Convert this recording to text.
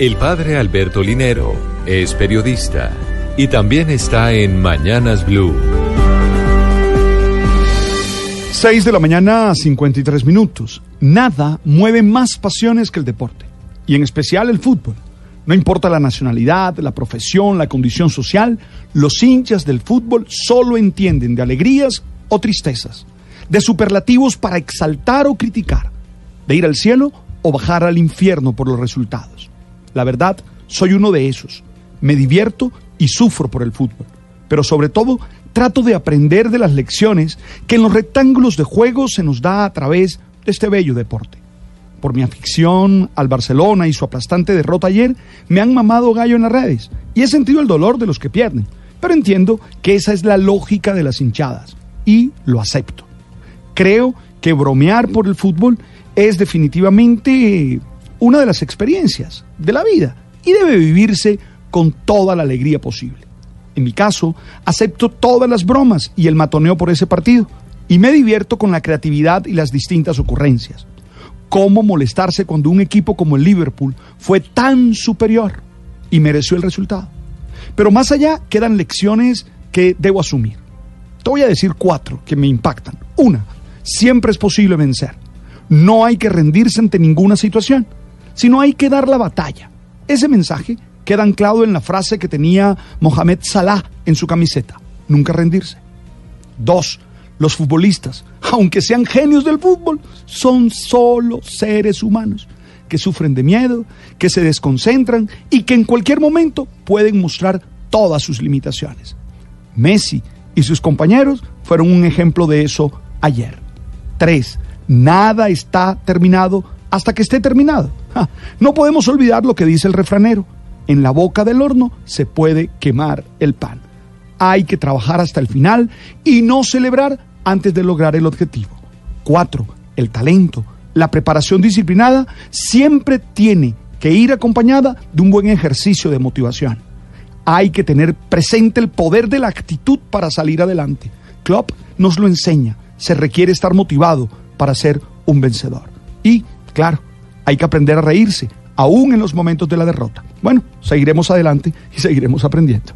El padre Alberto Linero es periodista y también está en Mañanas Blue. 6 de la mañana, 53 minutos. Nada mueve más pasiones que el deporte, y en especial el fútbol. No importa la nacionalidad, la profesión, la condición social, los hinchas del fútbol solo entienden de alegrías o tristezas, de superlativos para exaltar o criticar, de ir al cielo o bajar al infierno por los resultados. La verdad, soy uno de esos. Me divierto y sufro por el fútbol, pero sobre todo trato de aprender de las lecciones que en los rectángulos de juego se nos da a través de este bello deporte. Por mi afición al Barcelona y su aplastante derrota ayer, me han mamado gallo en las redes y he sentido el dolor de los que pierden, pero entiendo que esa es la lógica de las hinchadas y lo acepto. Creo que bromear por el fútbol es definitivamente una de las experiencias de la vida y debe vivirse con toda la alegría posible. En mi caso, acepto todas las bromas y el matoneo por ese partido y me divierto con la creatividad y las distintas ocurrencias. ¿Cómo molestarse cuando un equipo como el Liverpool fue tan superior y mereció el resultado? Pero más allá quedan lecciones que debo asumir. Te voy a decir cuatro que me impactan. Una, siempre es posible vencer. No hay que rendirse ante ninguna situación, sino hay que dar la batalla. Ese mensaje queda anclado en la frase que tenía Mohamed Salah en su camiseta, nunca rendirse. Dos, los futbolistas, aunque sean genios del fútbol, son solo seres humanos que sufren de miedo, que se desconcentran y que en cualquier momento pueden mostrar todas sus limitaciones. Messi y sus compañeros fueron un ejemplo de eso ayer. Tres, nada está terminado hasta que esté terminado. no podemos olvidar lo que dice el refranero en la boca del horno se puede quemar el pan. Hay que trabajar hasta el final y no celebrar antes de lograr el objetivo. Cuatro, el talento, la preparación disciplinada siempre tiene que ir acompañada de un buen ejercicio de motivación. Hay que tener presente el poder de la actitud para salir adelante. Klopp nos lo enseña. Se requiere estar motivado para ser un vencedor. Claro, hay que aprender a reírse, aún en los momentos de la derrota. Bueno, seguiremos adelante y seguiremos aprendiendo.